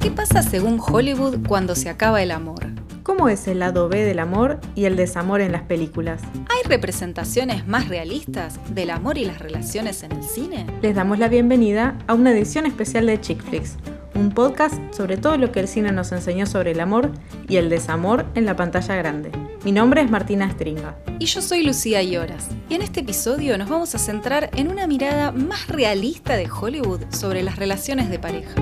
¿Qué pasa según Hollywood cuando se acaba el amor? ¿Cómo es el lado B del amor y el desamor en las películas? ¿Hay representaciones más realistas del amor y las relaciones en el cine? Les damos la bienvenida a una edición especial de Chick Flicks, un podcast sobre todo lo que el cine nos enseñó sobre el amor y el desamor en la pantalla grande. Mi nombre es Martina Stringa. Y yo soy Lucía Lloras. Y en este episodio nos vamos a centrar en una mirada más realista de Hollywood sobre las relaciones de pareja.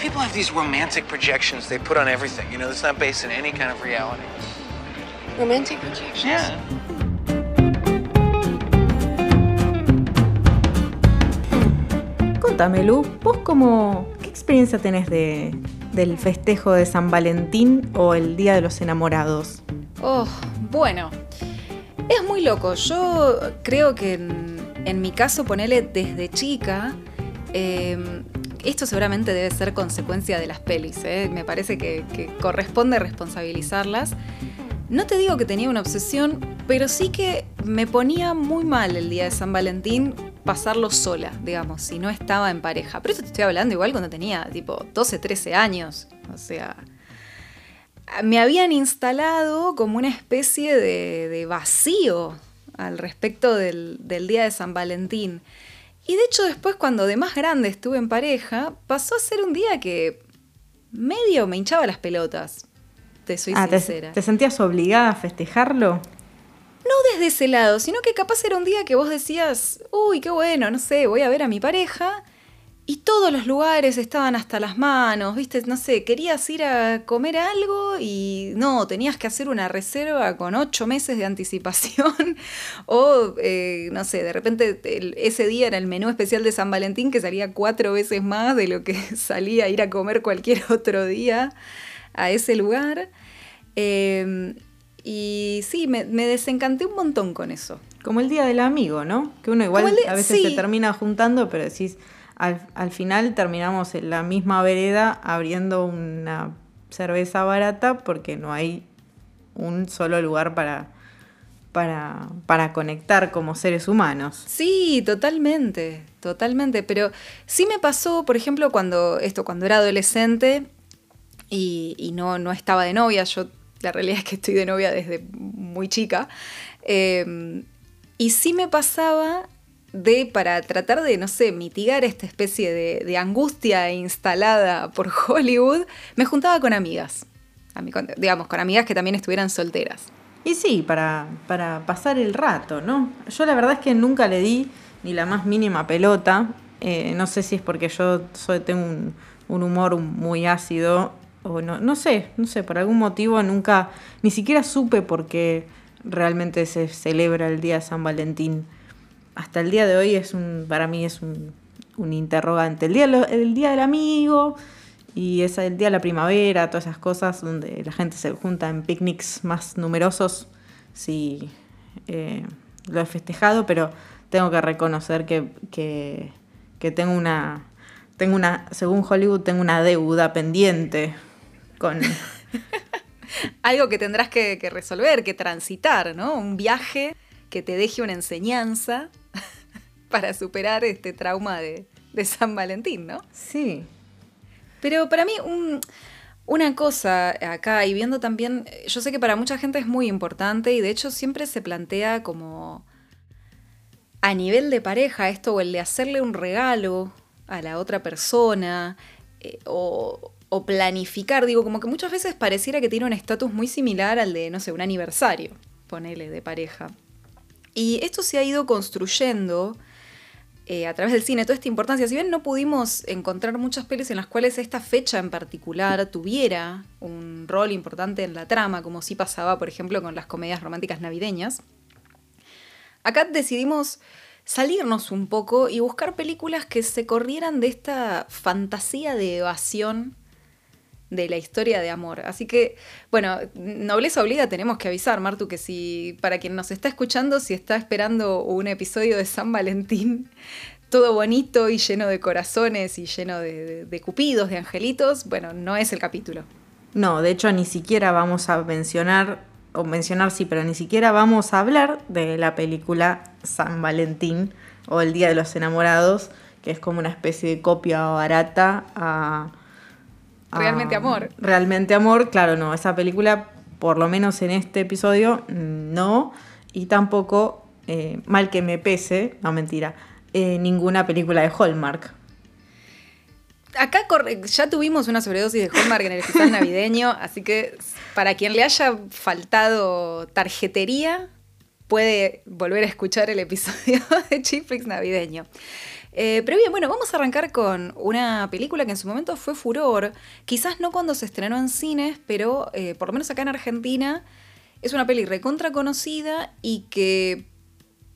People have these romantic projections they put on everything. You know, that's not based in any kind of reality. Romantic projections? Yeah. Contame, Lu, vos cómo, ¿qué experiencia tenés de, del festejo de San Valentín o el Día de los Enamorados? Oh, bueno, es muy loco. Yo creo que en, mi caso, ponele desde chica, eh, esto seguramente debe ser consecuencia de las pelis. ¿eh? Me parece que corresponde responsabilizarlas. No te digo que tenía una obsesión, pero sí que me ponía muy mal el día de San Valentín pasarlo sola, digamos, si no estaba en pareja. Pero esto te estoy hablando igual cuando tenía tipo 12, 13 años. O sea, me habían instalado como una especie de, de vacío al respecto del, del, día de San Valentín. Y de hecho después cuando de más grande estuve en pareja, pasó a ser un día que medio me hinchaba las pelotas. Te soy ah, sincera. Te, ¿Te sentías obligada a festejarlo? No desde ese lado, sino que capaz era un día que vos decías, uy, qué bueno, no sé, voy a ver a mi pareja. Y todos los lugares estaban hasta las manos, viste, no sé, querías ir a comer algo y no, tenías que hacer una reserva con ocho meses de anticipación. o, eh, no sé, de repente ese día era el menú especial de San Valentín que salía cuatro veces más de lo que salía a ir a comer cualquier otro día a ese lugar. Eh, y sí, me, me, desencanté un montón con eso. Como el día del amigo, ¿no? Que uno igual de, a veces sí. se termina juntando, pero decís, al, al, final terminamos en la misma vereda abriendo una cerveza barata porque no hay un solo lugar para, para, para conectar como seres humanos. Sí, totalmente, totalmente. Pero sí me pasó, por ejemplo, cuando esto, cuando era adolescente y, y no, no estaba de novia, yo la realidad es que estoy de novia desde muy chica. Eh, y sí me pasaba de, para tratar de, no sé, mitigar esta especie de, angustia instalada por Hollywood, me juntaba con amigas. Digamos, con amigas que también estuvieran solteras. Y sí, para, para pasar el rato, ¿no? Yo la verdad es que nunca le di ni la más mínima pelota. Eh, no sé si es porque yo soy, tengo un humor muy ácido o no, no sé, no sé, por algún motivo nunca, ni siquiera supe por qué realmente se celebra el día de San Valentín. Hasta el día de hoy es un, para mí es un, un interrogante. El día, el día del amigo y es el día de la primavera, todas esas cosas donde la gente se junta en picnics más numerosos, sí, eh, lo he festejado, pero tengo que reconocer que, que, que tengo una, tengo una, según Hollywood, tengo una deuda pendiente con... Algo que tendrás que, que, resolver, que transitar, ¿no? Un viaje que te deje una enseñanza para superar este trauma de, de San Valentín, ¿no? Sí. Pero para mí, un, una cosa acá, y viendo también, yo sé que para mucha gente es muy importante y de hecho siempre se plantea como a nivel de pareja esto o el de hacerle un regalo a la otra persona eh, o, o planificar, digo, como que muchas veces pareciera que tiene un estatus muy similar al de, no sé, un aniversario, ponele, de pareja. Y esto se ha ido construyendo eh, a través del cine, toda esta importancia. Si bien no pudimos encontrar muchas pelis en las cuales esta fecha en particular tuviera un rol importante en la trama, como sí pasaba, por ejemplo, con las comedias románticas navideñas, acá decidimos salirnos un poco y buscar películas que se corrieran de esta fantasía de evasión de la historia de amor. Así que, bueno, nobleza obliga, tenemos que avisar, Martu, que si para quien nos está escuchando, si está esperando un episodio de San Valentín, todo bonito y lleno de corazones y lleno de, de, cupidos, de angelitos, bueno, no es el capítulo. No, de hecho ni siquiera vamos a mencionar, o mencionar sí, pero ni siquiera vamos a hablar de la película San Valentín o el Día de los Enamorados, que es como una especie de copia barata a... Realmente Amor. Realmente Amor, claro, no, esa película, por lo menos en este episodio, no, y tampoco, eh, mal que me pese, no mentira, eh, ninguna película de Hallmark. Acá corre- ya tuvimos una sobredosis de Hallmark en el especial navideño, así que para quien le haya faltado tarjetería, puede volver a escuchar el episodio de Chick Flicks navideño. Eh, pero bien, bueno, vamos a arrancar con una película que en su momento fue furor, quizás no cuando se estrenó en cines, pero eh, por lo menos acá en Argentina es una peli recontra conocida y que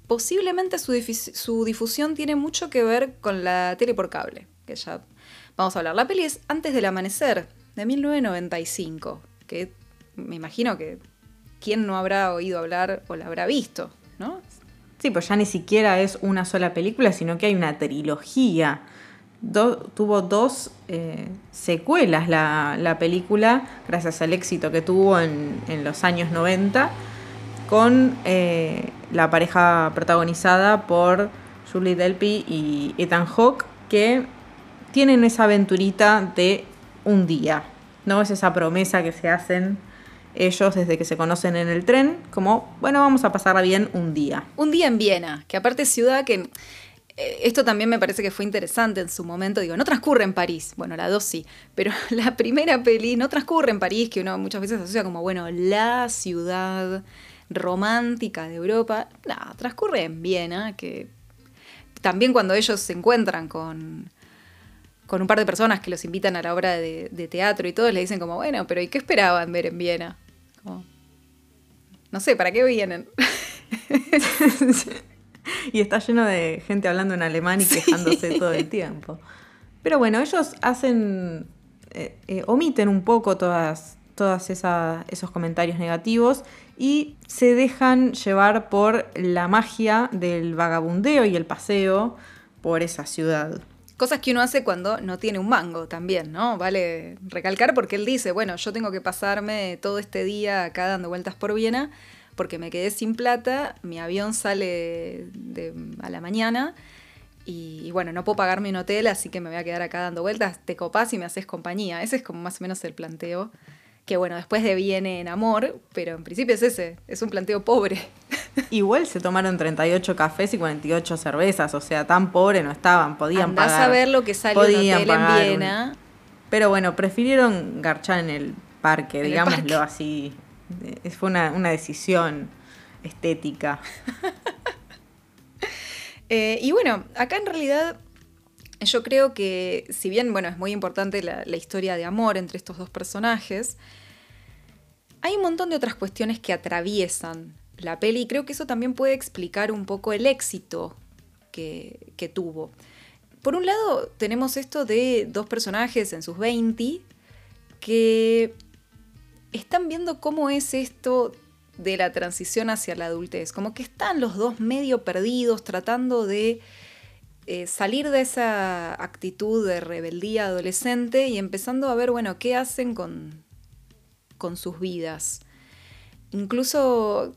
posiblemente su, su difusión tiene mucho que ver con la tele por cable, que ya vamos a hablar. La peli es Antes del Amanecer, de 1995, que me imagino que quién no habrá oído hablar o la habrá visto, ¿no? Sí, pues ya ni siquiera es una sola película, sino que hay una trilogía. Tuvo dos eh, secuelas la, la película, gracias al éxito que tuvo en, en los años 90, con eh, la pareja protagonizada por Julie Delpy y Ethan Hawke, que tienen esa aventurita de un día, ¿no? Es esa promesa que se hacen ellos desde que se conocen en el tren, como, bueno, vamos a pasarla bien un día. Un día en Viena, que aparte es ciudad que... eh, Esto también me parece que fue interesante en su momento. Digo, no transcurre en París. Bueno, la dos sí. Pero la primera peli no transcurre en París, que uno muchas veces asocia como, bueno, la ciudad romántica de Europa. No, transcurre en Viena, que también cuando ellos se encuentran con, con un par de personas que los invitan a la obra de, de teatro y todos le dicen como, bueno, pero ¿y qué esperaban ver en Viena? Como, no sé, ¿para qué vienen? y está lleno de gente hablando en alemán y quejándose todo el tiempo. Pero bueno, ellos hacen, eh, eh, omiten un poco todas, todas esa- esos comentarios negativos y se dejan llevar por la magia del vagabundeo y el paseo por esa ciudad. Cosas que uno hace cuando no tiene un mango también, ¿no? Vale recalcar porque él dice, bueno, yo tengo que pasarme todo este día acá dando vueltas por Viena porque me quedé sin plata, mi avión sale de- a la mañana y, y bueno, no puedo pagarme un hotel, así que me voy a quedar acá dando vueltas, te copás y me haces compañía. Ese es como más o menos el planteo, que bueno, después de viene en amor, pero en principio es ese, es un planteo pobre. Igual se tomaron 38 cafés y 48 cervezas, o sea, tan pobre no estaban, podían Andás pagar. a ver lo que sale un podían hotel en un- Viena. Pero bueno, prefirieron garchar en el parque, En el digámoslo parque. así. Fue una, una decisión estética. Eh, y bueno, acá en realidad yo creo que si bien, bueno, es muy importante la, historia de amor entre estos dos personajes, hay un montón de otras cuestiones que atraviesan la peli y creo que eso también puede explicar un poco el éxito que, que tuvo. Por un lado, tenemos esto de dos personajes en sus 20 que están viendo cómo es esto de la transición hacia la adultez. Como que están los dos medio perdidos, tratando de eh, salir de esa actitud de rebeldía adolescente y empezando a ver, bueno, qué hacen con, con sus vidas. Incluso,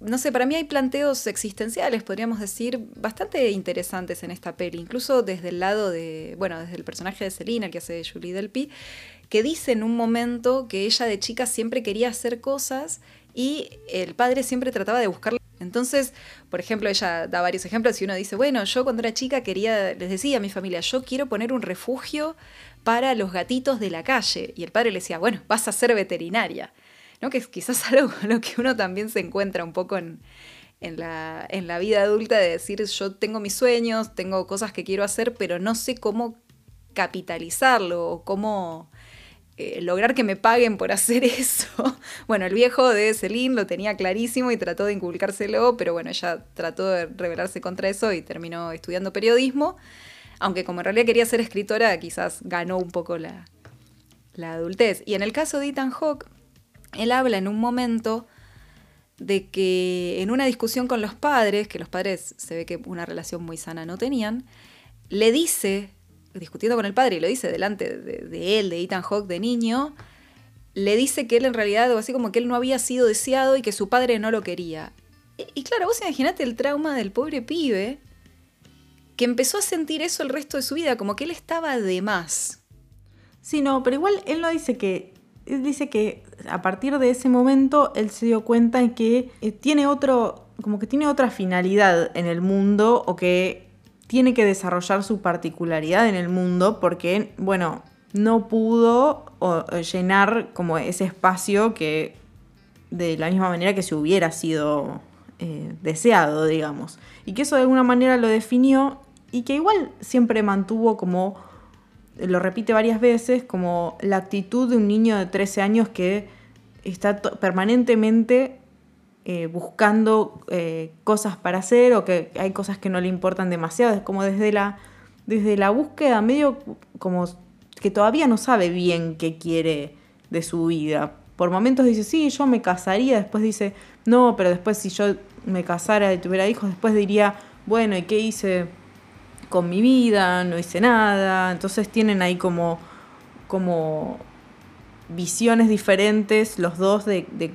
no sé, para mí hay planteos existenciales, podríamos decir, bastante interesantes en esta peli. Incluso desde el lado de, bueno, desde el personaje de Selina, que hace Julie Delpy, que dice en un momento que ella de chica siempre quería hacer cosas y el padre siempre trataba de buscarla. Entonces, por ejemplo, ella da varios ejemplos y uno dice, bueno, yo cuando era chica quería, les decía a mi familia, yo quiero poner un refugio para los gatitos de la calle. Y el padre le decía, bueno, vas a ser veterinaria. ¿No? Que es quizás algo con lo que uno también se encuentra un poco en, en la, en la vida adulta de decir, yo tengo mis sueños, tengo cosas que quiero hacer, pero no sé cómo capitalizarlo o cómo eh, lograr que me paguen por hacer eso. Bueno, el viejo de Celine lo tenía clarísimo y trató de inculcárselo, pero bueno, ella trató de rebelarse contra eso y terminó estudiando periodismo. Aunque como en realidad quería ser escritora, quizás ganó un poco la, la adultez. Y en el caso de Ethan Hawke, él habla en un momento de que en una discusión con los padres, que los padres se ve que una relación muy sana no tenían, le dice, discutiendo con el padre, y lo dice delante de, él, de Ethan Hawke de niño, le dice que él en realidad, algo así como que él no había sido deseado y que su padre no lo quería. Y, y claro, vos imaginate el trauma del pobre pibe que empezó a sentir eso el resto de su vida, como que él estaba de más. Sí, no, pero igual él no dice que. Él dice que a partir de ese momento él se dio cuenta de que eh, tiene otro. como que tiene otra finalidad en el mundo o que tiene que desarrollar su particularidad en el mundo porque, bueno, no pudo llenar como ese espacio que de la misma manera que se hubiera sido eh, deseado, digamos. Y que eso de alguna manera lo definió y que igual siempre mantuvo como, lo repite varias veces, como la actitud de un niño de 13 años que está permanentemente eh, buscando eh, cosas para hacer o que hay cosas que no le importan demasiado. Es como desde la, desde la búsqueda, medio como que todavía no sabe bien qué quiere de su vida. Por momentos dice, sí, yo me casaría, después dice, no, pero después si yo me casara y tuviera hijos, después diría, bueno, ¿y qué hice con mi vida? No hice nada. Entonces tienen ahí como, como visiones diferentes los dos de, de,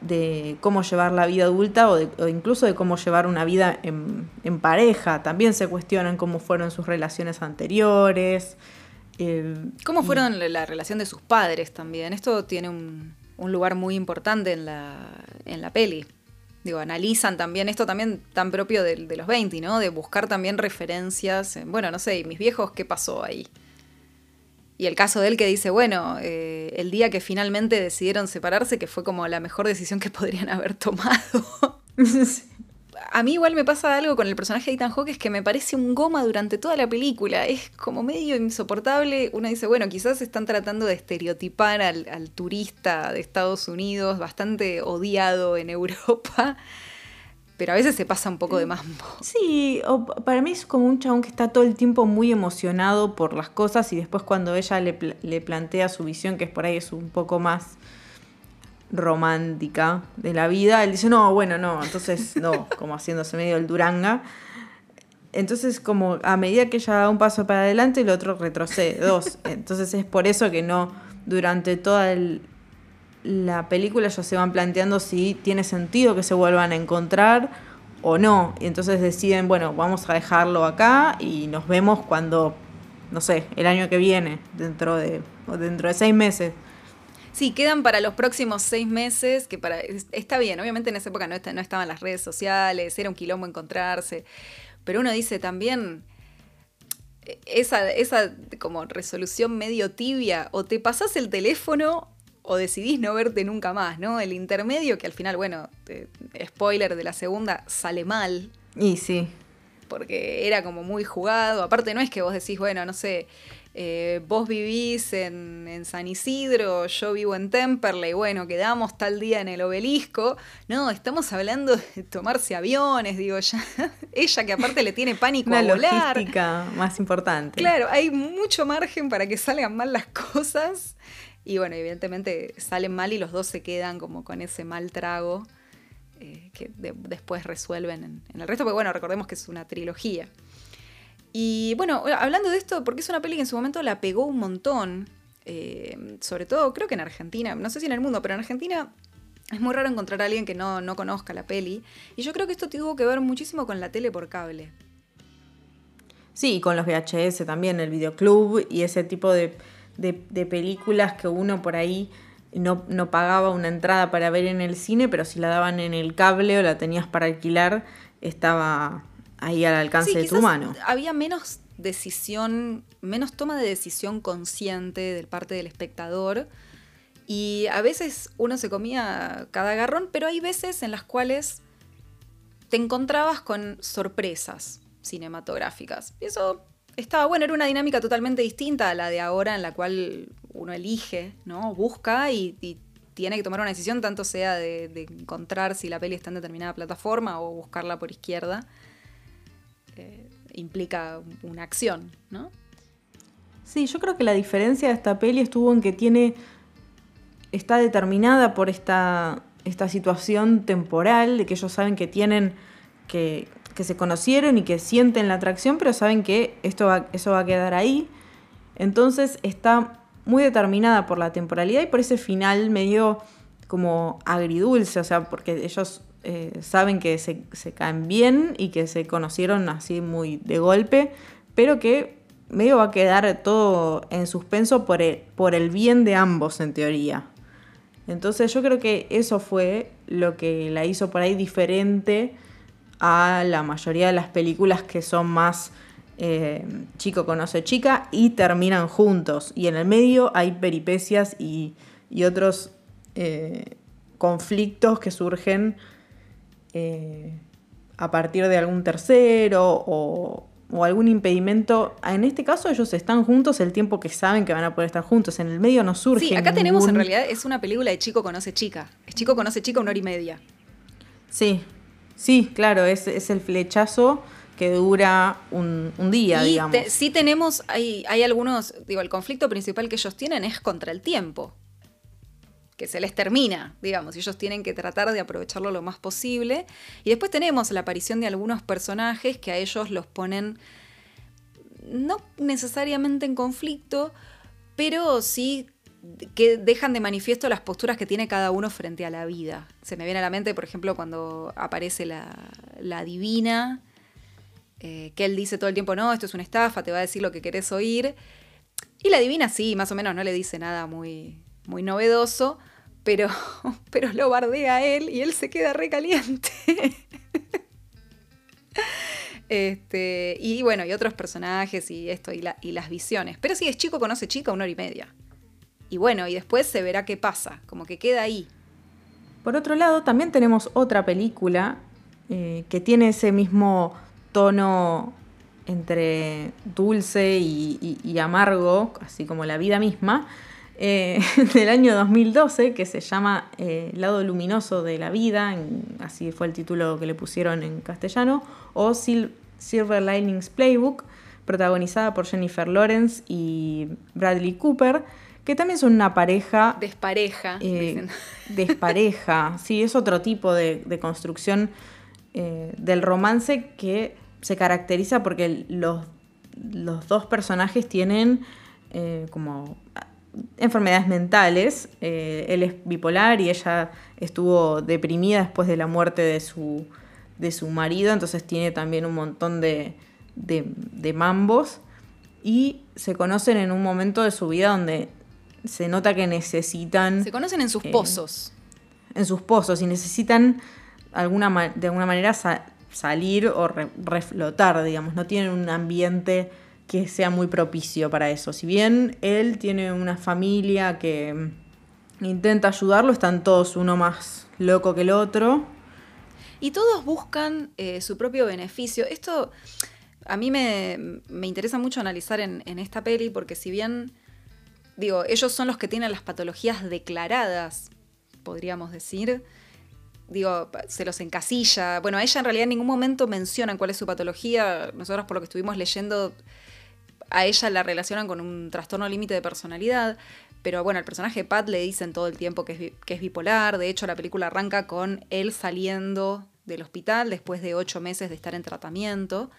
de cómo llevar la vida adulta o, de- o incluso de cómo llevar una vida en, en pareja. También se cuestionan cómo fueron sus relaciones anteriores. eh, ¿Cómo fueron la- la relación de sus padres también? Esto tiene un, un lugar muy importante en la, en la peli. Digo, analizan también esto también tan propio de, de los 20, ¿no? De buscar también referencias. en, bueno, no sé, ¿y mis viejos, ¿qué pasó ahí? Y el caso de él que dice, bueno, eh, el día que finalmente decidieron separarse, que fue como la mejor decisión que podrían haber tomado. A mí igual me pasa algo con el personaje de Ethan Hawke, es que me parece un goma durante toda la película. Es como medio insoportable. Uno dice, bueno, quizás están tratando de estereotipar al, al turista de Estados Unidos, bastante odiado en Europa. Pero a veces se pasa un poco de mambo. Sí, o para mí es como un chabón que está todo el tiempo muy emocionado por las cosas y después cuando ella le, le plantea su visión, que es por ahí es un poco más romántica de la vida, él dice, no, bueno, no, entonces no, como haciéndose medio el duranga. Entonces, como a medida que ella da un paso para adelante, el otro retrocede dos. Entonces es por eso que no, durante toda el- la película ellos se van planteando si tiene sentido que se vuelvan a encontrar o no. Y entonces deciden, bueno, vamos a dejarlo acá y nos vemos cuando, no sé, el año que viene, dentro de, dentro de seis meses. Sí, quedan para los próximos seis meses, que para es- está bien, obviamente en esa época no, está- no estaban las redes sociales, era un quilombo encontrarse, pero uno dice también eh, esa, esa como resolución medio tibia, o te pasás el teléfono o decidís no verte nunca más, ¿no? El intermedio que al final, bueno, te- spoiler de la segunda, sale mal, Y sí. porque era como muy jugado. Aparte, no es que vos decís, bueno, no sé, eh, vos vivís en, en San Isidro, yo vivo en Temperley, bueno, quedamos tal día en el obelisco. No, estamos hablando de tomarse aviones, digo ya. Ella que aparte le tiene pánico Una a volar. logística más importante. Claro, hay mucho margen para que salgan mal las cosas. Y bueno, evidentemente salen mal y los dos se quedan como con ese mal trago eh, que de- después resuelven en, en el resto. Porque bueno, recordemos que es una trilogía. Y bueno, hablando de esto, porque es una peli que en su momento la pegó un montón. eh, sobre todo, creo que en Argentina, no sé si en el mundo, pero en Argentina es muy raro encontrar a alguien que no, no conozca la peli. Y yo creo que esto tuvo que ver muchísimo con la tele por cable. Sí, y con los VHS también, el videoclub y ese tipo de, de- de películas que uno por ahí no, no pagaba una entrada para ver en el cine, pero si la daban en el cable o la tenías para alquilar, estaba ahí al alcance Sí, de tu mano. Había menos decisión, menos toma de decisión consciente del parte del espectador. Y a veces uno se comía cada garrón, pero hay veces en las cuales te encontrabas con sorpresas cinematográficas. Y eso estaba bueno, era una dinámica totalmente distinta a la de ahora en la cual uno elige, ¿no? Busca y, tiene que tomar una decisión, tanto sea de, de encontrar si la peli está en determinada plataforma o buscarla por izquierda. Eh, implica una acción, ¿no? Sí, yo creo que la diferencia de esta peli estuvo en que tiene. está determinada por esta, esta situación temporal, de que ellos saben que tienen. que, que se conocieron y que sienten la atracción, pero saben que esto eso va a quedar ahí. Entonces está muy determinada por la temporalidad y por ese final medio como agridulce, o sea, porque ellos eh, saben que se, se caen bien y que se conocieron así muy de golpe, pero que medio va a quedar todo en suspenso por el, por el bien de ambos en teoría. Entonces yo creo que eso fue lo que la hizo por ahí diferente a la mayoría de las películas que son más eh, chico conoce chica y terminan juntos. Y en el medio hay peripecias y, y otros eh, conflictos que surgen eh, a partir de algún tercero o, o algún impedimento. En este caso ellos están juntos el tiempo que saben que van a poder estar juntos. En el medio no surge. Sí, acá tenemos en realidad, es una película de chico conoce chica. Es chico conoce chica una hora y media. Sí, sí, claro, es, es el flechazo que dura un, un día, y digamos. te- sí tenemos, hay, hay algunos, digo, el conflicto principal que ellos tienen es contra el tiempo. Que se les termina, digamos, y ellos tienen que tratar de aprovecharlo lo más posible. Y después tenemos la aparición de algunos personajes que a ellos los ponen no necesariamente en conflicto, pero sí que dejan de manifiesto las posturas que tiene cada uno frente a la vida. Se me viene a la mente, por ejemplo, cuando aparece la, la divina, eh, que él dice todo el tiempo, no, esto es una estafa, te va a decir lo que querés oír. Y la divina sí, más o menos no le dice nada muy, muy novedoso, pero, pero lo bardea él y él se queda recaliente. Este, y bueno, y otros personajes y esto, y, la- y las visiones. Pero sí, es chico conoce chica una hora y media. Y bueno, y después se verá qué pasa, como que queda ahí. Por otro lado, también tenemos otra película eh, que tiene ese mismo tono entre dulce y, amargo, así como la vida misma, eh, del año 2012, que se llama eh, Lado Luminoso de la Vida, así fue el título que le pusieron en castellano, o Sil- Silver Linings Playbook, protagonizada por Jennifer Lawrence y Bradley Cooper, que también son una pareja Despareja. eh, despareja. Sí, es otro tipo de, de construcción eh, del romance que se caracteriza porque los, los dos personajes tienen eh, como enfermedades mentales. Eh, él es bipolar y ella estuvo deprimida después de la muerte de su, de su marido, entonces tiene también un montón de, de, de mambos. Y se conocen en un momento de su vida donde se nota que necesitan Se conocen en sus eh, pozos. en sus pozos y necesitan alguna de alguna manera sa- salir o re- reflotar, digamos, no tienen un ambiente que sea muy propicio para eso. Si bien él tiene una familia que mm, intenta ayudarlo, están todos uno más loco que el otro. Y todos buscan eh, su propio beneficio. Esto a mí me, me interesa mucho analizar en, en esta peli porque si bien, digo, ellos son los que tienen las patologías declaradas, podríamos decir, digo, se los encasilla. Bueno, a ella en realidad en ningún momento mencionan cuál es su patología. Nosotros por lo que estuvimos leyendo, a ella la relacionan con un trastorno límite de personalidad. Pero bueno, al personaje de Pat le dicen todo el tiempo que es, que es bipolar. De hecho, la película arranca con él saliendo del hospital después de ocho meses de estar en tratamiento.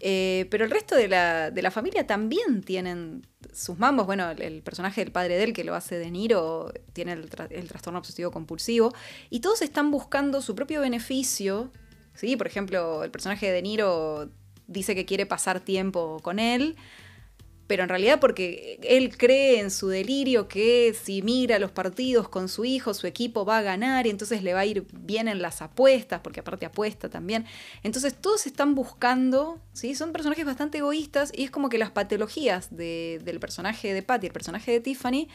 Eh, pero el resto de la, de la familia también tienen sus mambos. Bueno, el, personaje del padre de él, que lo hace De Niro, tiene el trastorno obsesivo compulsivo. Y todos están buscando su propio beneficio. ¿sí? Por ejemplo, el personaje de De Niro dice que quiere pasar tiempo con él. Pero en realidad porque él cree en su delirio que si mira los partidos con su hijo, su equipo va a ganar y entonces le va a ir bien en las apuestas, porque aparte apuesta también. Entonces todos están buscando, ¿sí? Son personajes bastante egoístas y es como que las patologías de- del personaje de Patty el personaje de Tiffany,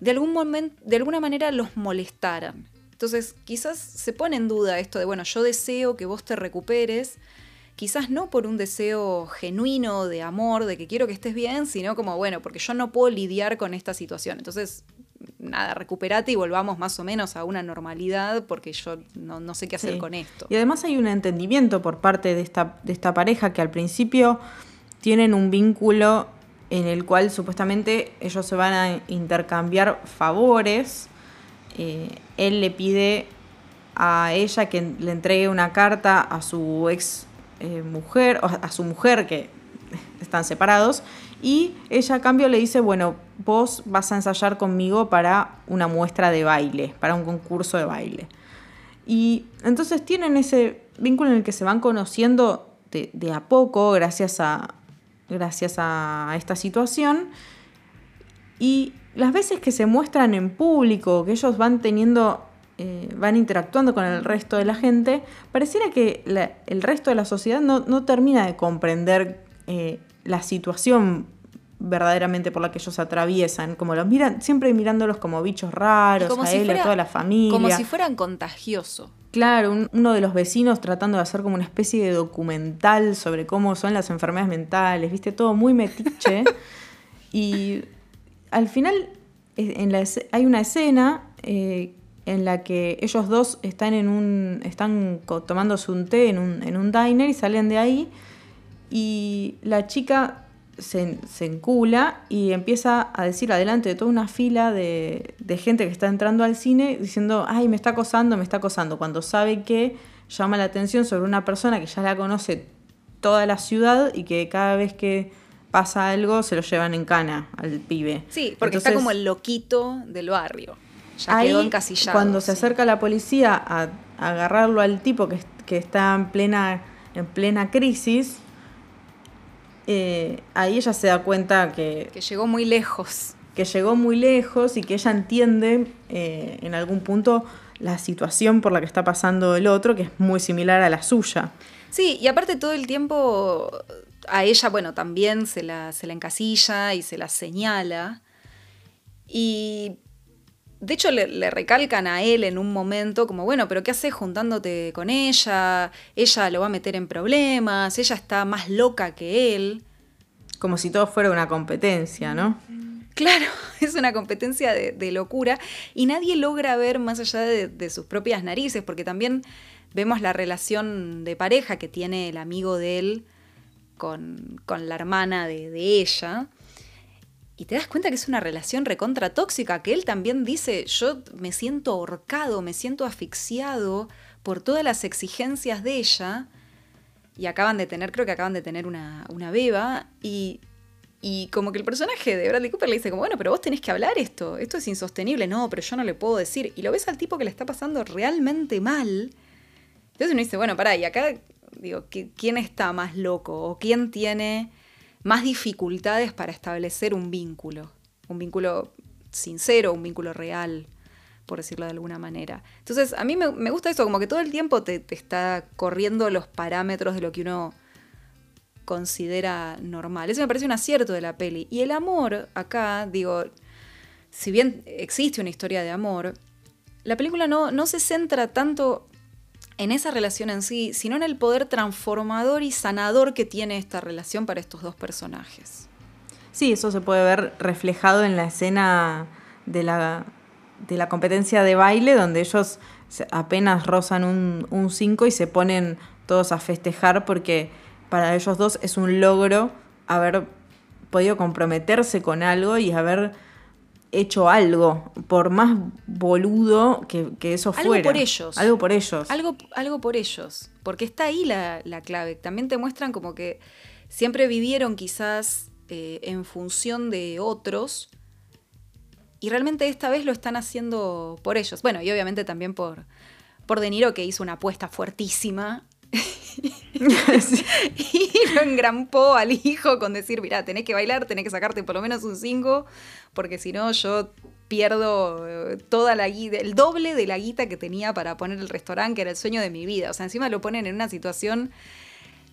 de, algún momento, de alguna manera los molestaran. Entonces quizás se pone en duda esto de, bueno, yo deseo que vos te recuperes, quizás no por un deseo genuino de amor, de que quiero que estés bien, sino como, bueno, porque yo no puedo lidiar con esta situación. Entonces, nada, recuperate y volvamos más o menos a una normalidad porque yo no, no sé qué hacer Sí. con esto. Y además hay un entendimiento por parte de esta, de esta pareja que al principio tienen un vínculo en el cual supuestamente ellos se van a intercambiar favores. Eh, él le pide a ella que le entregue una carta a su ex eh, a su mujer que están separados, y ella a cambio le dice, bueno, vos vas a ensayar conmigo para una muestra de baile, para un concurso de baile. Y entonces tienen ese vínculo en el que se van conociendo de, de a poco gracias a, gracias a esta situación. Y las veces que se muestran en público, que ellos van teniendo, eh, van interactuando con el resto de la gente, pareciera que la- el resto de la sociedad no, no termina de comprender eh, la situación verdaderamente por la que ellos atraviesan, como los miran, siempre mirándolos como bichos raros, Como a si él, fuera- a toda la familia. Como si fueran contagioso. Claro, un- uno de los vecinos tratando de hacer como una especie de documental sobre cómo son las enfermedades mentales, viste, todo muy metiche. y al final eh, en la hay una escena eh, en la que ellos dos están en un. están tomándose un té en un, en un diner y salen de ahí. Y la chica se, se encula y empieza a decir adelante de toda una fila de, de gente que está entrando al cine diciendo, ay, me está acosando, me está acosando, cuando sabe que llama la atención sobre una persona que ya la conoce toda la ciudad y que cada vez que pasa algo se lo llevan en cana al pibe. Sí, porque está como el loquito del barrio. Ya ahí, quedó encasillado. Cuando se sí. acerca la policía a, a agarrarlo al tipo que, que está en plena, en plena crisis, eh, ahí ella se da cuenta que, Que llegó muy lejos. que llegó muy lejos y que ella entiende eh, en algún punto la situación por la que está pasando el otro, que es muy similar a la suya. Sí, y aparte todo el tiempo a ella, bueno, también se la, se la encasilla y se la señala. Y de hecho le, le recalcan a él en un momento como, bueno, pero ¿qué haces juntándote con ella? Ella lo va a meter en problemas, ella está más loca que él. Como si todo fuera una competencia, ¿no? Claro, es una competencia de, de locura y nadie logra ver más allá de, de sus propias narices, porque también vemos la relación de pareja que tiene el amigo de él con, con la hermana de, de ella. Y te das cuenta que es una relación recontra tóxica, que él también dice, yo me siento ahorcado, me siento asfixiado por todas las exigencias de ella. Y acaban de tener, creo que acaban de tener una, una beba. Y, y como que el personaje de Bradley Cooper le dice como, bueno, pero vos tenés que hablar esto, esto es insostenible, no, pero yo no le puedo decir. Y lo ves al tipo que le está pasando realmente mal. Entonces uno dice, bueno, pará, y acá digo, ¿qui- ¿quién está más loco? ¿O quién tiene más dificultades para establecer un vínculo? Un vínculo sincero, un vínculo real, por decirlo de alguna manera. Entonces, a mí me, gusta eso, como que todo el tiempo te, te está corriendo los parámetros de lo que uno considera normal. Eso me parece un acierto de la peli. Y el amor, acá, digo, si bien existe una historia de amor, la película no, no se centra tanto en esa relación en sí, sino en el poder transformador y sanador que tiene esta relación para estos dos personajes. Sí, eso se puede ver reflejado en la escena de la, de la competencia de baile, donde ellos apenas rozan un 5 y se ponen todos a festejar porque para ellos dos es un logro haber podido comprometerse con algo y haber hecho algo, por más boludo que, que eso Algo fuera. por ellos. Algo por ellos. Algo, algo por ellos, porque está ahí la, la clave. También te muestran como que siempre vivieron quizás eh, en función de otros y realmente esta vez lo están haciendo por ellos. Bueno, y obviamente también por, por De Niro que hizo una apuesta fuertísima y lo engrampó al hijo con decir, mirá, tenés que bailar, tenés que sacarte por lo menos un 5, porque si no yo pierdo eh, toda la guita, el doble de la guita que tenía para poner el restaurante, que era el sueño de mi vida. O sea, encima lo ponen en una situación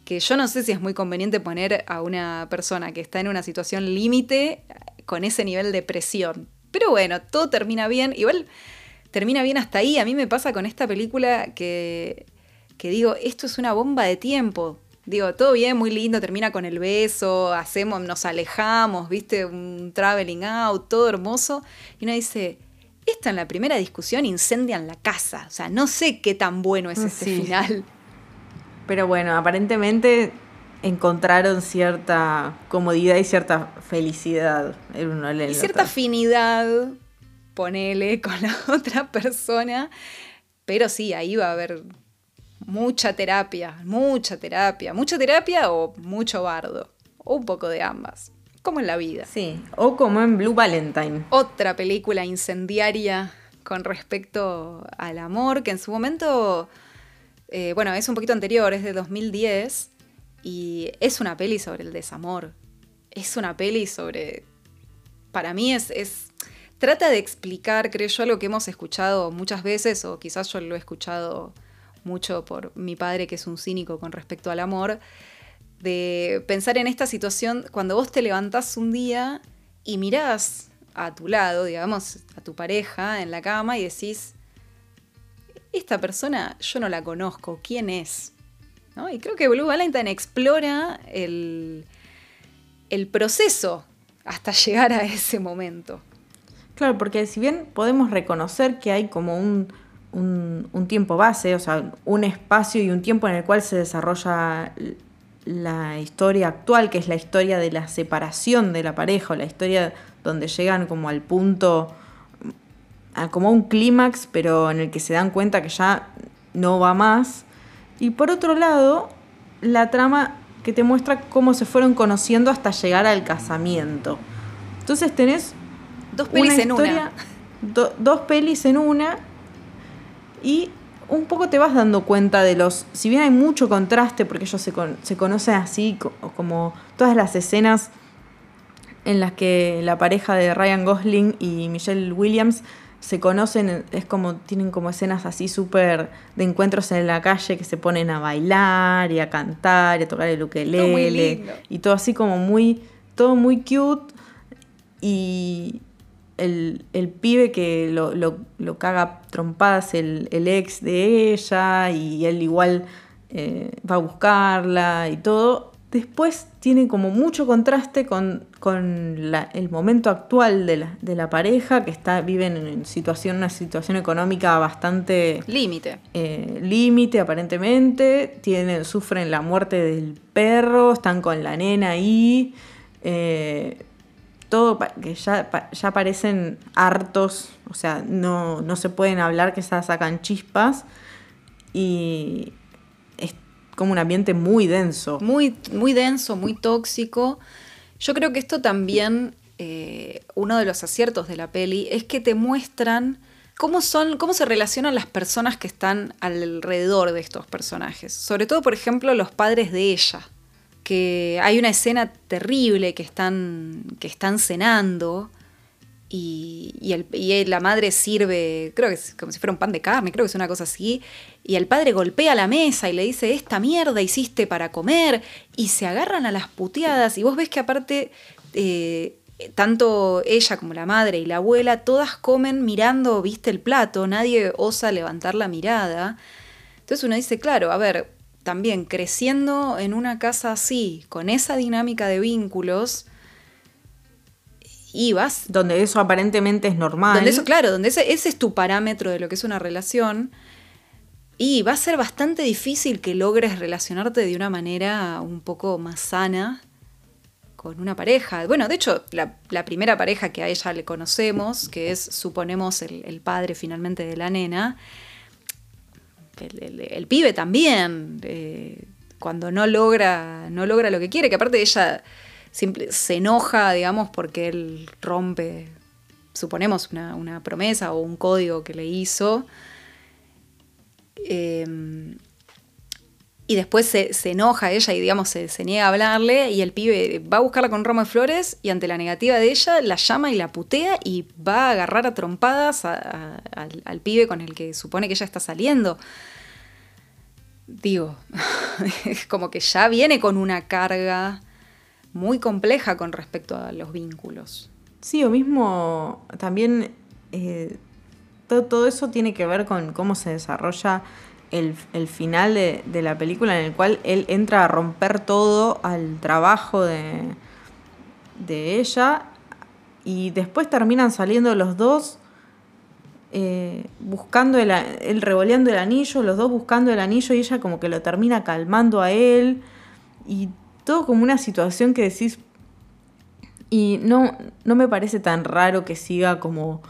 que yo no sé si es muy conveniente poner a una persona que está en una situación límite con ese nivel de presión. Pero bueno, todo termina bien. Igual termina bien hasta ahí. A mí me pasa con esta película que, que digo, esto es una bomba de tiempo. Digo, todo bien, muy lindo, termina con el beso, hacemos, nos alejamos, viste, un traveling out, todo hermoso. Y uno dice, esta en la primera discusión incendian la casa. O sea, no sé qué tan bueno es este Sí. final. Pero bueno, aparentemente encontraron cierta comodidad y cierta felicidad en uno en el Y cierta otro. afinidad, ponele, con la otra persona. Pero sí, ahí va a haber mucha terapia, mucha terapia, mucha terapia o mucho bardo. O un poco de ambas, como en la vida. Sí, o como en Blue Valentine. Otra película incendiaria con respecto al amor, que en su momento, eh, bueno, es un poquito anterior, es de 2010, y es una peli sobre el desamor. Es una peli sobre... Para mí es, es trata de explicar, creo yo, algo que hemos escuchado muchas veces, o quizás yo lo he escuchado mucho por mi padre, que es un cínico con respecto al amor, de pensar en esta situación cuando vos te levantás un día y mirás a tu lado, digamos, a tu pareja en la cama y decís, esta persona yo no la conozco, ¿quién es? ¿No? Y creo que Blue Valentine explora el, el proceso hasta llegar a ese momento. Claro, porque si bien podemos reconocer que hay como un, un, tiempo base, o sea, un espacio y un tiempo en el cual se desarrolla la historia actual, que es la historia de la separación de la pareja, o la historia donde llegan como al punto, a como un clímax, pero en el que se dan cuenta que ya no va más. Y por otro lado, la trama que te muestra cómo se fueron conociendo hasta llegar al casamiento. Entonces tenés dos pelis en una. dos pelis en una y un poco te vas dando cuenta de los, si bien hay mucho contraste, porque ellos se, se conocen así, como todas las escenas en las que la pareja de Ryan Gosling y Michelle Williams se conocen, es como, tienen como escenas así súper de encuentros en la calle que se ponen a bailar y a cantar y a tocar el ukelele y todo así como muy, todo muy cute y, el, pibe que lo, caga trompadas el, el, ex de ella y él igual eh, va a buscarla y todo. Después tiene como mucho contraste con, el momento actual de la, de la, pareja, que está, viven en situación, una situación económica bastante... Límite. Eh, límite, aparentemente. Tienen, sufren la muerte del perro, están con la nena ahí. Eh, que ya, ya parecen hartos, o sea, no, no se pueden hablar que se sacan chispas y es como un ambiente muy denso. Muy, muy denso, muy tóxico. Yo creo que esto también, eh, uno de los aciertos de la peli, es que te muestran cómo son, cómo se relacionan las personas que están alrededor de estos personajes. Sobre todo, por ejemplo, los padres de ella que hay una escena terrible que están, que están cenando y, la madre sirve, creo que es como si fuera un pan de carne, creo que es una cosa así, y el padre golpea la mesa y le dice, esta mierda hiciste para comer, y se agarran a las puteadas, y vos ves que aparte... Eh, tanto ella como la madre y la abuela, todas comen mirando, viste, el plato, nadie osa levantar la mirada. Entonces uno dice, claro, a ver, también creciendo en una casa así, con esa dinámica de vínculos, ibas. Donde eso aparentemente es normal. Donde eso, claro, donde ese, ese es tu parámetro de lo que es una relación. Y va a ser bastante difícil que logres relacionarte de una manera un poco más sana con una pareja. Bueno, de hecho, la, primera pareja que a ella le conocemos, que es, suponemos, el, el padre finalmente de la nena, el, pibe también, eh, cuando no logra, no logra lo que quiere, que aparte ella se enoja, digamos, porque él rompe, suponemos, una, promesa o un código que le hizo. Em, y después se, enoja ella y, digamos, se, niega a hablarle y el pibe va a buscarla con un ramo de flores y ante la negativa de ella la llama y la putea y va a agarrar a trompadas al, pibe con el que supone que ella está saliendo. Digo, como que ya viene con una carga muy compleja con respecto a los vínculos. Sí, o mismo también eh, todo, eso tiene que ver con cómo se desarrolla el, final de, la película en el cual él entra a romper todo al trabajo de, de ella y después terminan saliendo los dos eh, buscando el, él revoleando el anillo, los dos buscando el anillo y ella como que lo termina calmando a él y todo como una situación que decís y no, no me parece tan raro que siga como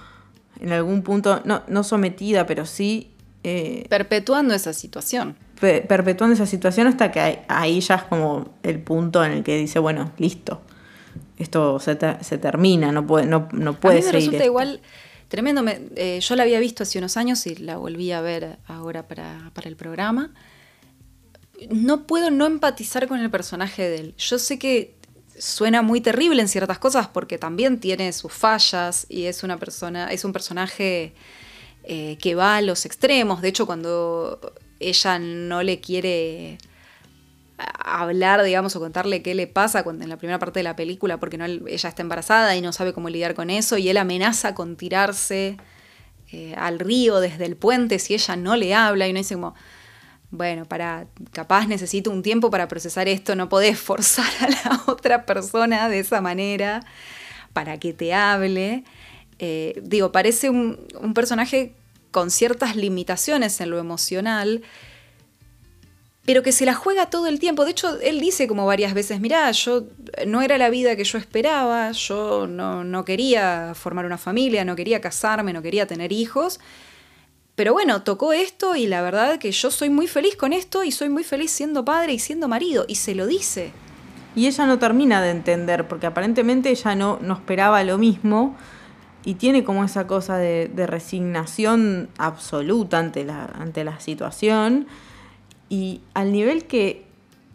en algún punto, no, no sometida, pero sí eh, perpetuando esa situación. perpetuando esa situación hasta que ahí ya es como el punto en el que dice, bueno, listo, esto se, termina, no puede, no, no puede A mí me resulta igual Tremendo. me- eh, yo la había visto hace unos años y la volví a ver ahora para, para el programa. No puedo no empatizar con el personaje de él. Yo sé que suena muy terrible en ciertas cosas porque también tiene sus fallas y es una persona, es un personaje eh, que va a los extremos. De hecho, cuando ella no le quiere hablar, digamos, o contarle qué le pasa en la primera parte de la película, porque ella está embarazada y no sabe cómo lidiar con eso, y él amenaza con tirarse eh, al río desde el puente si ella no le habla, y uno dice como, bueno, para, capaz necesito un tiempo para procesar esto, no podés forzar a la otra persona de esa manera para que te hable. Eh, digo, parece un, personaje con ciertas limitaciones en lo emocional, pero que se la juega todo el tiempo. De hecho, él dice como varias veces, mirá, yo no era la vida que yo esperaba, yo no, no quería formar una familia, no quería casarme, no quería tener hijos. Pero bueno, tocó esto y la verdad que yo soy muy feliz con esto y soy muy feliz siendo padre y siendo marido. Y se lo dice. Y ella no termina de entender, porque aparentemente ella no, no esperaba lo mismo y tiene como esa cosa de, de resignación absoluta ante la, ante la situación. Y al nivel que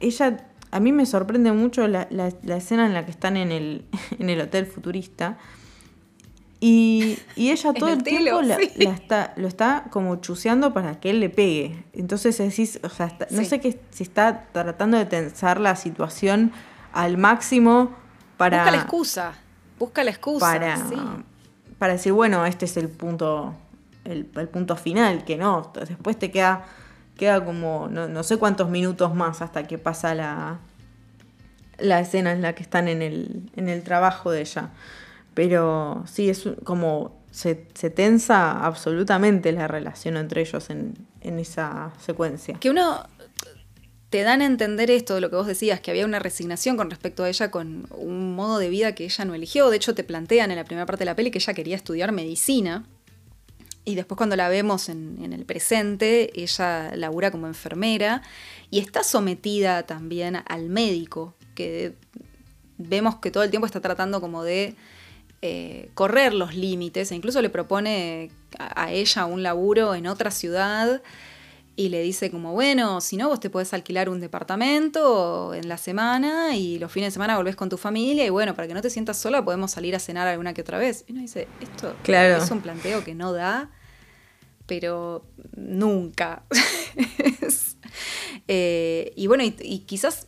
ella, a mí me sorprende mucho la, la- la escena en la que están en el, en el hotel futurista. Y, y ella todo el el, tiempo telo, la- sí. está, lo está como chuceando para que él le pegue. Entonces decís, o sea, está- no sé qué, si está tratando de tensar la situación al máximo para, Busca la excusa. Busca la excusa. para, sí. Para decir, bueno, este es el punto, el, punto final, que no, después te queda, queda como, no, no sé cuántos minutos más hasta que pasa la, la escena en la que están en el, en el trabajo de ella. Pero sí, es como se, se tensa absolutamente la relación entre ellos en, en esa secuencia. Que uno te dan a entender esto de lo que vos decías, que había una resignación con respecto a ella, con un modo de vida que ella no eligió. De hecho, te plantean en la primera parte de la peli que ella quería estudiar medicina. Y después cuando la vemos en, el presente, ella labura como enfermera y está sometida también al médico, que vemos que todo el tiempo está tratando como de eh, correr los límites, e incluso le propone a ella un laburo en otra ciudad y le dice como, bueno, si no, vos te podés alquilar un departamento en la semana y los fines de semana volvés con tu familia y bueno, para que no te sientas sola podemos salir a cenar alguna que otra vez. Y uno dice, esto Claro. es un planteo que no da, pero nunca. Eh, y bueno, y, y quizás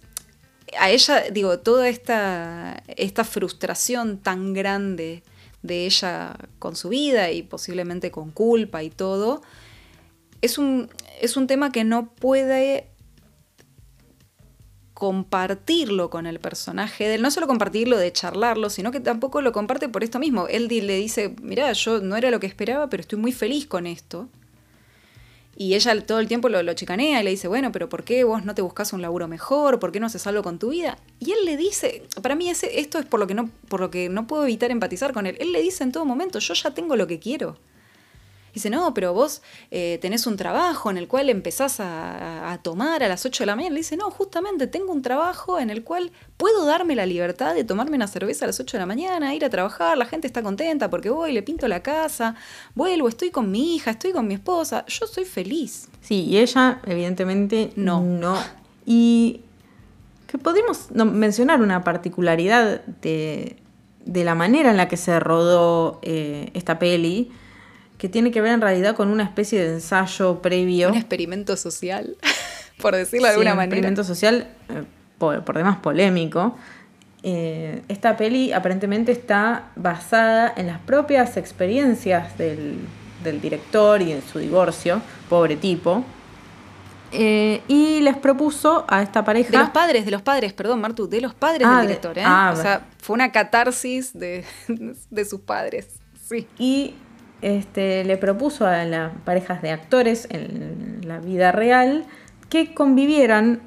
a ella, digo, toda esta, esta frustración tan grande de ella con su vida y posiblemente con culpa y todo, es un, es un tema que no puede compartirlo con el personaje de él, no solo compartirlo de charlarlo, sino que tampoco lo comparte por esto mismo. Él le dice, mira, yo no era lo que esperaba, pero estoy muy feliz con esto. Y ella todo el tiempo lo, lo chicanea y le dice, bueno, pero ¿por qué vos no te buscas un laburo mejor? ¿Por qué no haces algo con tu vida? Y él le dice, para mí ese, esto es por lo, que no, por lo que no puedo evitar empatizar con él. Él le dice en todo momento, yo ya tengo lo que quiero. Dice, no, pero vos eh, tenés un trabajo en el cual empezás a, tomar a las 8 de la mañana. Le dice, no, justamente tengo un trabajo en el cual puedo darme la libertad de tomarme una cerveza a las 8 de la mañana, ir a trabajar, la gente está contenta porque voy, le pinto la casa, vuelvo, estoy con mi hija, estoy con mi esposa, yo soy feliz. Sí, y ella, evidentemente, No. no. Y que podemos mencionar una particularidad de, de la manera en la que se rodó eh, esta peli, que tiene que ver en realidad con una especie de ensayo previo. Un experimento social, por decirlo de Sí, alguna un manera. experimento social, eh, por, por demás polémico. Eh, esta peli aparentemente está basada en las propias experiencias del, del director y en su divorcio, pobre tipo. Eh, y les propuso a esta pareja. De los padres, de los padres, perdón, Martu, de los padres Ah, del de- director, ¿eh? ah, o sea, fue una catarsis de, de sus padres. Sí. y este, le propuso a las parejas de actores en la vida real que convivieran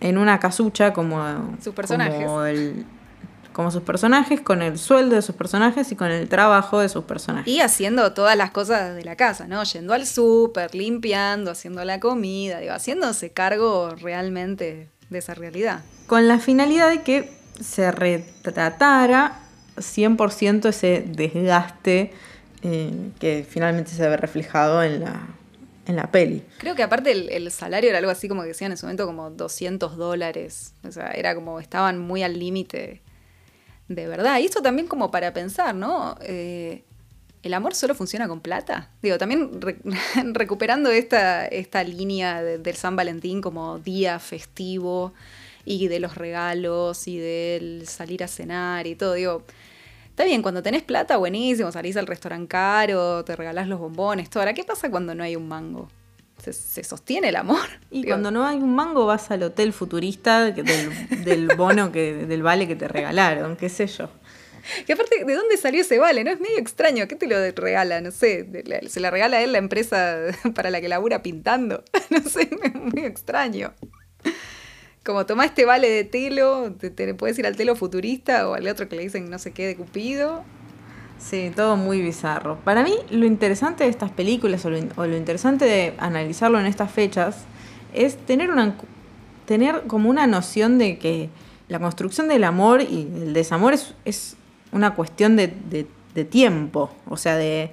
en una casucha como Sus personajes. como, el- como sus personajes, con el sueldo de sus personajes y con el trabajo de sus personajes. Y haciendo todas las cosas de la casa, ¿no? Yendo al súper, limpiando, haciendo la comida, digo, haciéndose cargo realmente de esa realidad. Con la finalidad de que se retratara 100% ese desgaste que finalmente se ve reflejado en la, en la peli. Creo que aparte el, el salario era algo así como que decían en ese momento como 200 dólares. O sea, era como estaban muy al límite de verdad. Y esto también como para pensar, ¿no? Eh, ¿El amor solo funciona con plata? Digo, también re- recuperando esta, esta línea de- del San Valentín como día festivo y de los regalos y del salir a cenar y todo. Digo, está bien, cuando tenés plata, buenísimo, salís al restaurante caro, te regalás los bombones, todo. Ahora, ¿qué pasa cuando no hay un mango? ¿Se, se sostiene el amor? Y Digo, cuando no hay un mango vas al hotel futurista del, del bono, que, del vale que te regalaron, qué sé yo. Que aparte, ¿de dónde salió ese vale? ¿No? Es medio extraño. ¿Qué te lo regala? No sé. Se la regala a él la empresa para la que labura pintando. No sé, es muy extraño. Como tomá este vale de telo, te, te puedes ir al telo futurista o al otro que le dicen no sé qué de Cupido. Sí, todo muy bizarro. Para mí, lo interesante de estas películas o lo, in- o lo interesante de analizarlo en estas fechas es tener una tener como una noción de que la construcción del amor y el desamor es, es una cuestión de, de- de tiempo, o sea, de,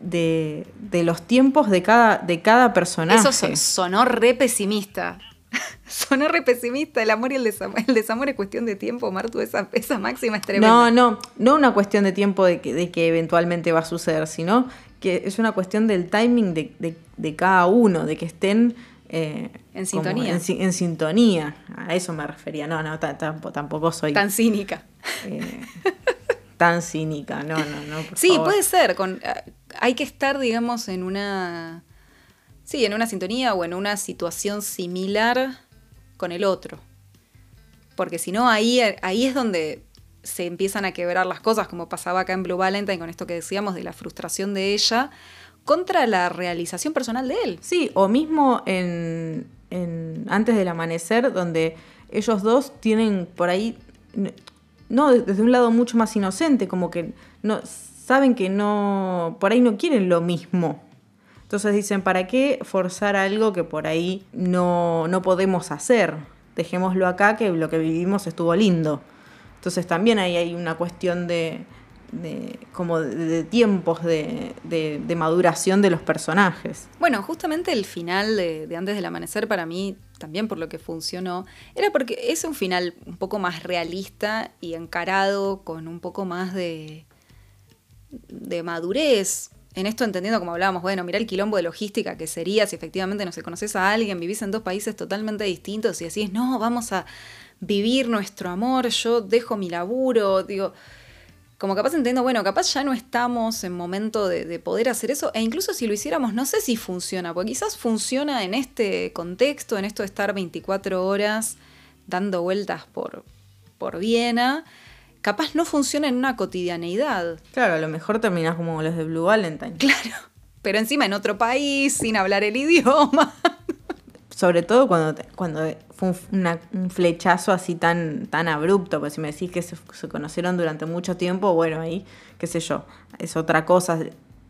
de, de los tiempos de cada, de cada personaje. Eso son- sonó re pesimista. sonó re pesimista. El amor y el desamor, el desamor es cuestión de tiempo, Martu. Esa, esa máxima es tremenda. No, no, no una cuestión de tiempo de que, de que eventualmente va a suceder, sino que es una cuestión del timing de, de- de cada uno, de que estén eh, En sintonía. En, si- en sintonía. A eso me refería. No, no, ta- tampo- tampoco soy Tan cínica. eh, tan cínica. No, no, no. por Sí, favor. puede ser. Con, ah, hay que estar, digamos, en una. Sí, en una sintonía o en una situación similar con el otro. Porque si no, ahí, ahí es donde se empiezan a quebrar las cosas, como pasaba acá en Blue Valentine con esto que decíamos de la frustración de ella contra la realización personal de él. Sí, o mismo en, en Antes del Amanecer, donde ellos dos tienen por ahí, no, desde un lado mucho más inocente, como que no saben que no, por ahí no quieren lo mismo. Entonces dicen, ¿para qué forzar algo que por ahí no, no podemos hacer? Dejémoslo acá, que lo que vivimos estuvo lindo. Entonces también ahí hay una cuestión de, de- como de, tiempos de, de- maduración de los personajes. Bueno, justamente el final de Antes del Amanecer para mí, también por lo que funcionó, era porque es un final un poco más realista y encarado con un poco más de, de madurez. En esto entendiendo como hablábamos, bueno, mira el quilombo de logística que sería si efectivamente no se conoces a alguien, vivís en dos países totalmente distintos y decís, no, vamos a vivir nuestro amor, yo dejo mi laburo, digo, como capaz entiendo, bueno, capaz ya no estamos en momento de, de poder hacer eso, e incluso si lo hiciéramos, no sé si funciona, porque quizás funciona en este contexto, en esto de estar 24 horas dando vueltas por, por Viena, capaz no funciona en una cotidianeidad, Claro, a lo mejor terminás como los de Blue Valentine. claro, pero encima en otro país, sin hablar el idioma. Sobre todo cuando, te- cuando fue un, una- un flechazo así tan, tan abrupto, porque si me decís que se, se conocieron durante mucho tiempo, bueno, ahí, qué sé yo, es otra cosa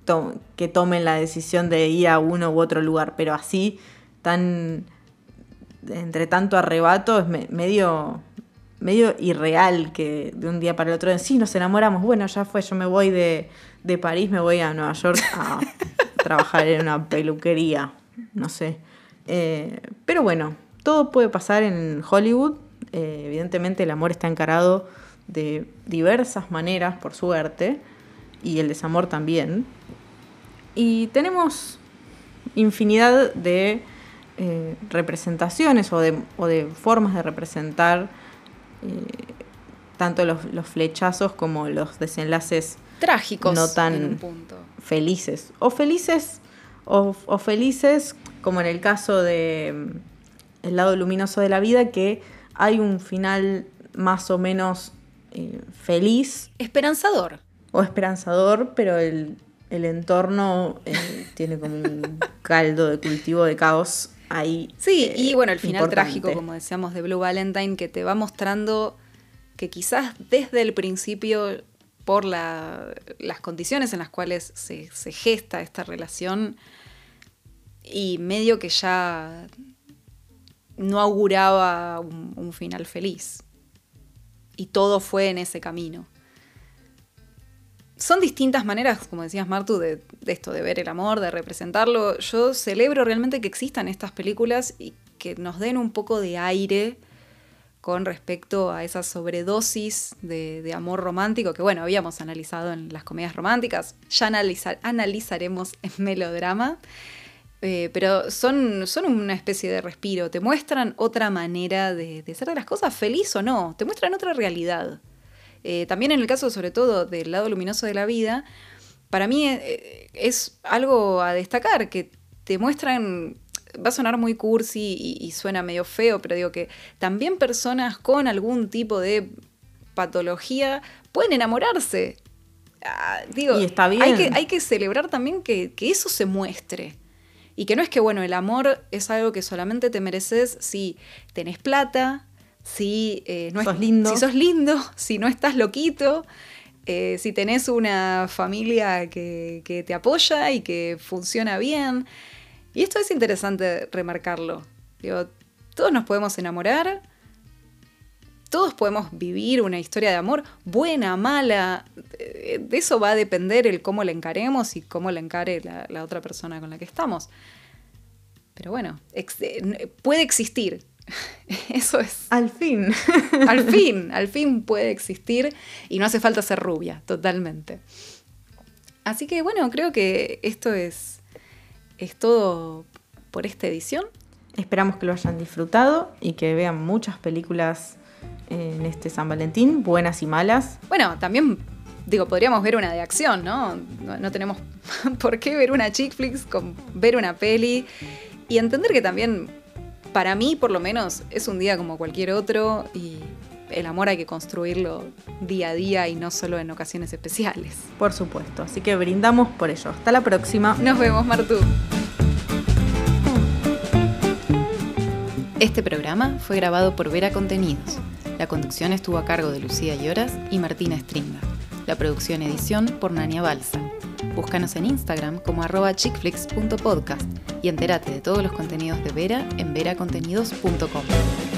to- que tomen la decisión de ir a uno u otro lugar, pero así, tan, entre tanto arrebato, es me- medio, medio irreal que de un día para el otro, sí, nos enamoramos, bueno, ya fue, yo me voy de, de París, me voy a Nueva York a trabajar en una peluquería, no sé. Eh, pero bueno, todo puede pasar en Hollywood. Eh, evidentemente el amor está encarado de diversas maneras, por suerte, y el desamor también. Y tenemos infinidad de eh, representaciones o de, o de formas de representar eh, tanto los, los flechazos como los desenlaces Trágicos No tan- en un punto. felices. O felices, o, o felices, como en el caso de mm, El lado luminoso de la vida, que hay un final más o menos eh, feliz Esperanzador. o esperanzador, pero el, el entorno eh, tiene como un caldo de cultivo de caos ahí. Sí, eh, y bueno, el final importante. trágico, como decíamos, de Blue Valentine, que te va mostrando que quizás desde el principio, por la- las condiciones en las cuales se, se gesta esta relación, y medio que ya no auguraba un, un final feliz. Y todo fue en ese camino. Son distintas maneras, como decías Martu, de, esto, de ver el amor, de representarlo. Yo celebro realmente que existan estas películas y que nos den un poco de aire con respecto a esa sobredosis de, amor romántico que, bueno, habíamos analizado en las comedias románticas, ya analizar, analizaremos en melodrama. Eh, pero son, son una especie de respiro, te muestran otra manera de, de hacer de las cosas, feliz o no, te muestran otra realidad. Eh, también en el caso, sobre todo, del lado luminoso de la vida, para mí eh, es algo a destacar, que te muestran, va a sonar muy cursi y, y, suena medio feo, pero digo que también personas con algún tipo de patología pueden enamorarse. Ah, digo, y está bien. Hay, que, hay que celebrar también que, que eso se muestre. Y que no es que, bueno, el amor es algo que solamente te mereces si tenés plata, si eh, no sos es, lindo. si sos lindo, si no estás loquito, eh, si tenés una familia que, que, te apoya y que funciona bien. Y esto es interesante remarcarlo. Digo, todos nos podemos enamorar, todos podemos vivir una historia de amor, buena, mala. De eso va a depender el cómo la encaremos y cómo la encare la, la otra persona con la que estamos. Pero bueno, ex puede existir. Eso es. Al fin. al fin, al fin puede existir y no hace falta ser rubia, totalmente. Así que bueno, creo que esto es, es todo por esta edición. Esperamos que lo hayan disfrutado y que vean muchas películas en este San Valentín, buenas y malas. Bueno, también digo, podríamos ver una de acción, ¿no? No, no tenemos por qué ver una chick flicks con ver una peli y entender que también, para mí por lo menos, es un día como cualquier otro y el amor hay que construirlo día a día y no solo en ocasiones especiales. Por supuesto, así que brindamos por ello. Hasta la próxima. Nos vemos, Martú. Este programa fue grabado por Vera Contenidos. La conducción estuvo a cargo de Lucía Lloras y Martina Stringa. La producción edición por Nania Balsa. Búscanos en Instagram como arroba chickflix.podcast y entérate de todos los contenidos de Vera en veracontenidos.com.